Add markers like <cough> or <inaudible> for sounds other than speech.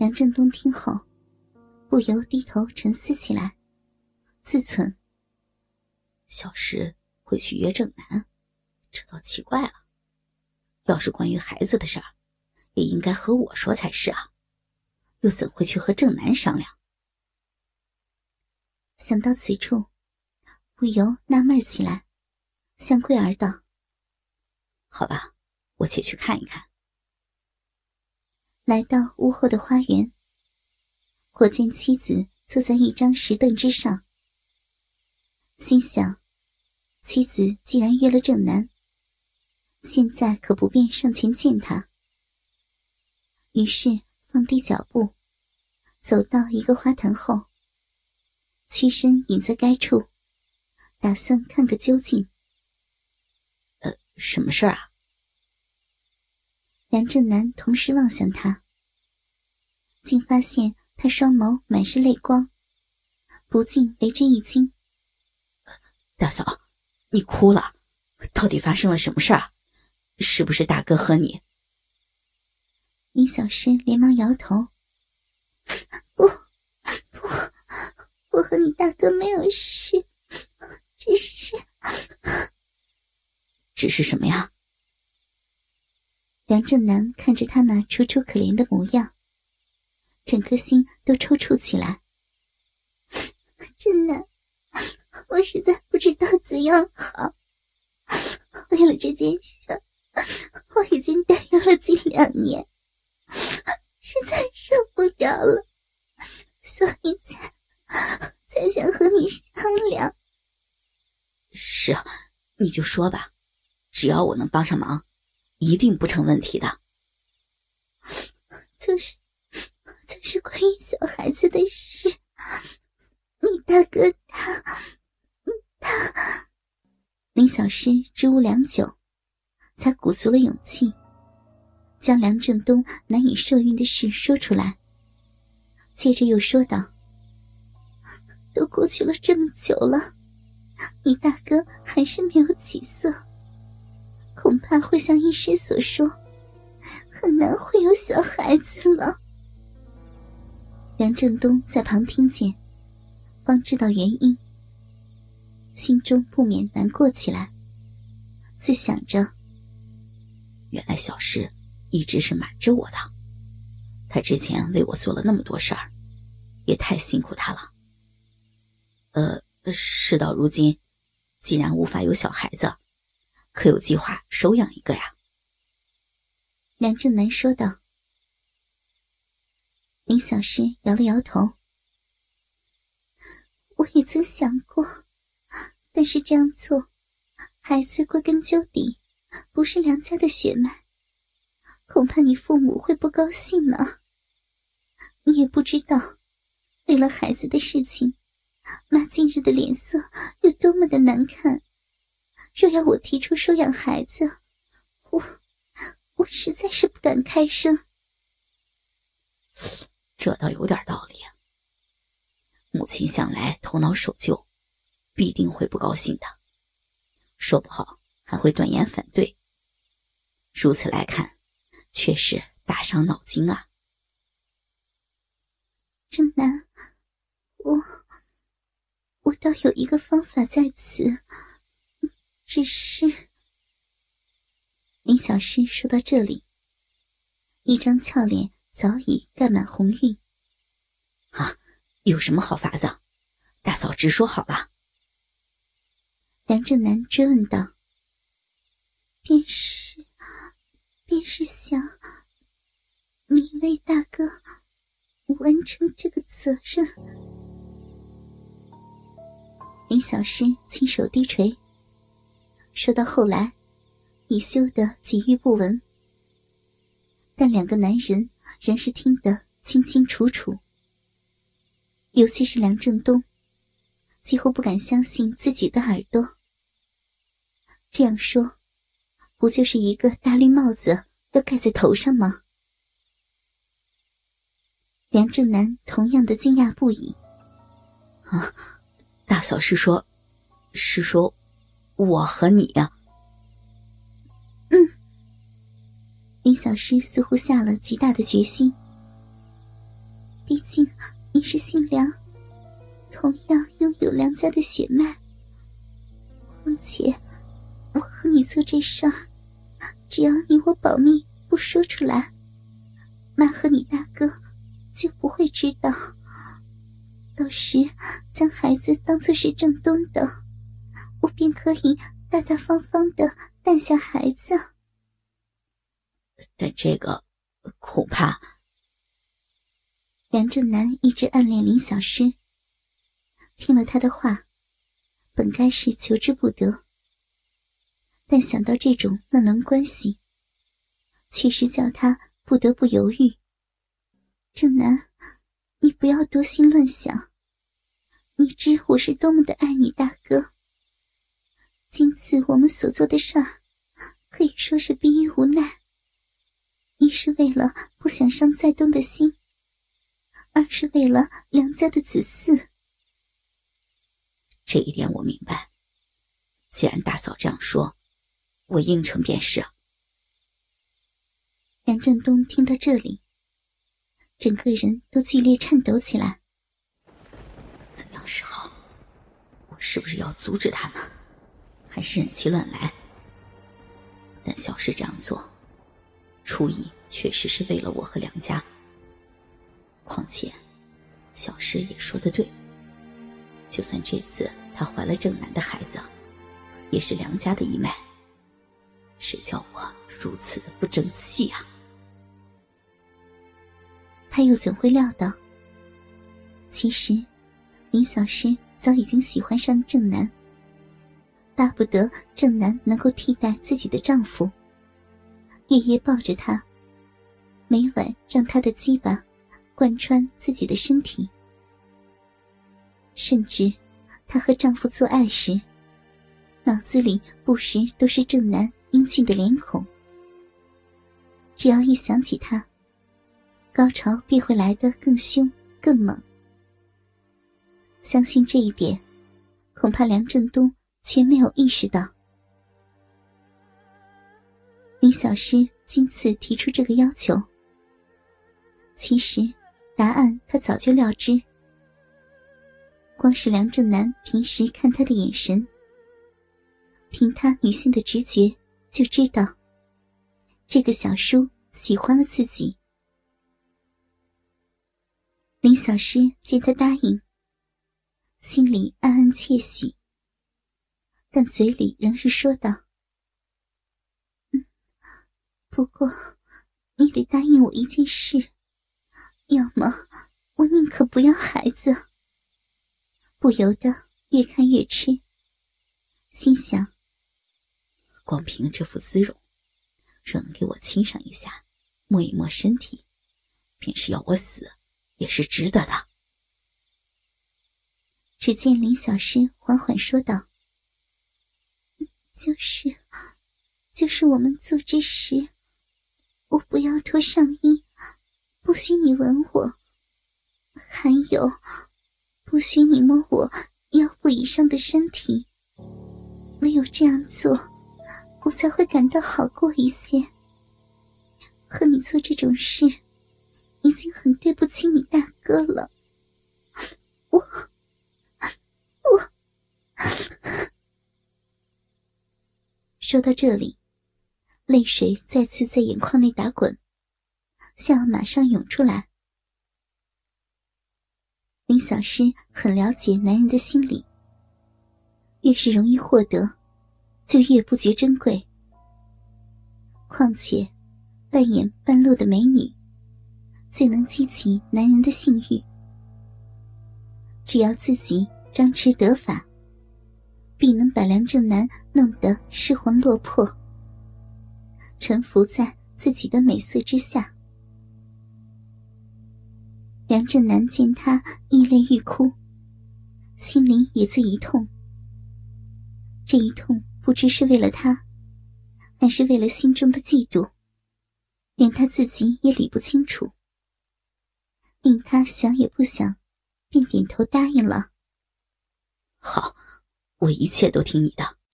梁振东听后，不由低头沉思起来，自忖：小石会去约正南，这倒奇怪了。要是关于孩子的事儿，也应该和我说才是啊，又怎会去和正南商量？想到此处，不由纳闷起来，向桂儿道：“好吧，我且去看一看。”来到屋后的花园，我见妻子坐在一张石凳之上，心想：妻子既然约了正南。现在可不便上前见他，于是放低脚步，走到一个花坛后，屈身隐在该处，打算看个究竟。呃，什么事儿啊？梁正南同时望向他，竟发现他双眸满是泪光，不禁为之一惊。大嫂，你哭了，到底发生了什么事儿？是不是大哥和你？林小诗连忙摇头：“不，不，我和你大哥没有事，只是 <laughs>…… 只是什么呀？”梁正南看着他那楚楚可怜的模样，整颗心都抽搐起来。<laughs> 真的，我实在不知道怎样好。为了这件事。我已经担忧了近两年，实在受不了了，所以才才想和你商量。是啊，你就说吧，只要我能帮上忙，一定不成问题的。就是就是关于小孩子的事，你大哥他他……林小诗支吾良久。才鼓足了勇气，将梁振东难以受孕的事说出来。接着又说道：“都过去了这么久了，你大哥还是没有起色，恐怕会像医师所说，很难会有小孩子了。”梁振东在旁听见，方知道原因，心中不免难过起来，自想着。原来小诗一直是瞒着我的，他之前为我做了那么多事儿，也太辛苦他了。呃，事到如今，既然无法有小孩子，可有计划收养一个呀？梁正南说道。林小诗摇了摇头，我也曾想过，但是这样做，孩子归根究底。不是梁家的血脉，恐怕你父母会不高兴呢。你也不知道，为了孩子的事情，妈近日的脸色有多么的难看。若要我提出收养孩子，我我实在是不敢开声。这倒有点道理。母亲向来头脑守旧，必定会不高兴的，说不好。还会断言反对。如此来看，确实大伤脑筋啊！正南，我我倒有一个方法在此，只是……林小诗说到这里，一张俏脸早已盖满红晕。啊，有什么好法子？大嫂直说好了。梁正南追问道。便是，便是想你为大哥完成这个责任。林小诗轻手低垂，说到后来，已羞得几欲不闻。但两个男人仍是听得清清楚楚，尤其是梁振东，几乎不敢相信自己的耳朵。这样说。不就是一个大绿帽子要盖在头上吗？梁正南同样的惊讶不已。啊，大嫂是说，是说，我和你呀？林小诗似乎下了极大的决心。毕竟你是姓梁，同样拥有梁家的血脉。况且，我和你做这事儿，只要你我保密不说出来，妈和你大哥就不会知道。到时将孩子当作是正东的，我便可以大大方方的诞下孩子。但这个恐怕……梁正南一直暗恋林小诗，听了他的话，本该是求之不得，但想到这种乱伦关系，确实叫他不得不犹豫。正南，你不要多心乱想。你知我是多么的爱你，大哥。今次我们所做的事儿，可以说是逼于无奈。一是为了不想伤在东的心。二是为了梁家的子嗣，这一点我明白。既然大嫂这样说，我应承便是。梁振东听到这里，整个人都剧烈颤抖起来。怎样是好？我是不是要阻止他们？还是忍气乱来？但小事这样做，初意确实是为了我和梁家。况且，小诗也说的对。就算这次她怀了正南的孩子，也是梁家的一脉。谁叫我如此的不争气啊？他又怎会料到，其实林小诗早已经喜欢上正南，巴不得正南能够替代自己的丈夫，夜夜抱着她，每晚让他的鸡巴。贯穿自己的身体，甚至她和丈夫做爱时，脑子里不时都是正南英俊的脸孔。只要一想起他，高潮便会来得更凶更猛。相信这一点，恐怕梁振东却没有意识到。林小诗今次提出这个要求，其实。答案他早就料知，光是梁正南平时看他的眼神，凭他女性的直觉就知道，这个小叔喜欢了自己。林小诗见他答应，心里暗暗窃喜，但嘴里仍是说道：“，不过你得答应我一件事。”要么，我宁可不要孩子。不由得越看越痴，心想：光凭这副姿容，若能给我亲上一下，摸一摸身体，便是要我死，也是值得的。只见林小诗缓缓说道：“就是，就是我们做之时，我不要脱上衣。”不许你吻我，还有，不许你摸我腰部以上的身体。唯有这样做，我才会感到好过一些。和你做这种事，已经很对不起你大哥了。我，我，<laughs> 说到这里，泪水再次在眼眶内打滚。像要马上涌出来。林小诗很了解男人的心理，越是容易获得，就越不觉珍贵。况且，扮演半路的美女，最能激起男人的性欲。只要自己张弛得法，必能把梁正南弄得失魂落魄，臣服在自己的美色之下。梁振南见他溢泪欲哭，心里也自一痛。这一痛不知是为了他，还是为了心中的嫉妒，连他自己也理不清楚。令他想也不想，便点头答应了。好，我一切都听你的。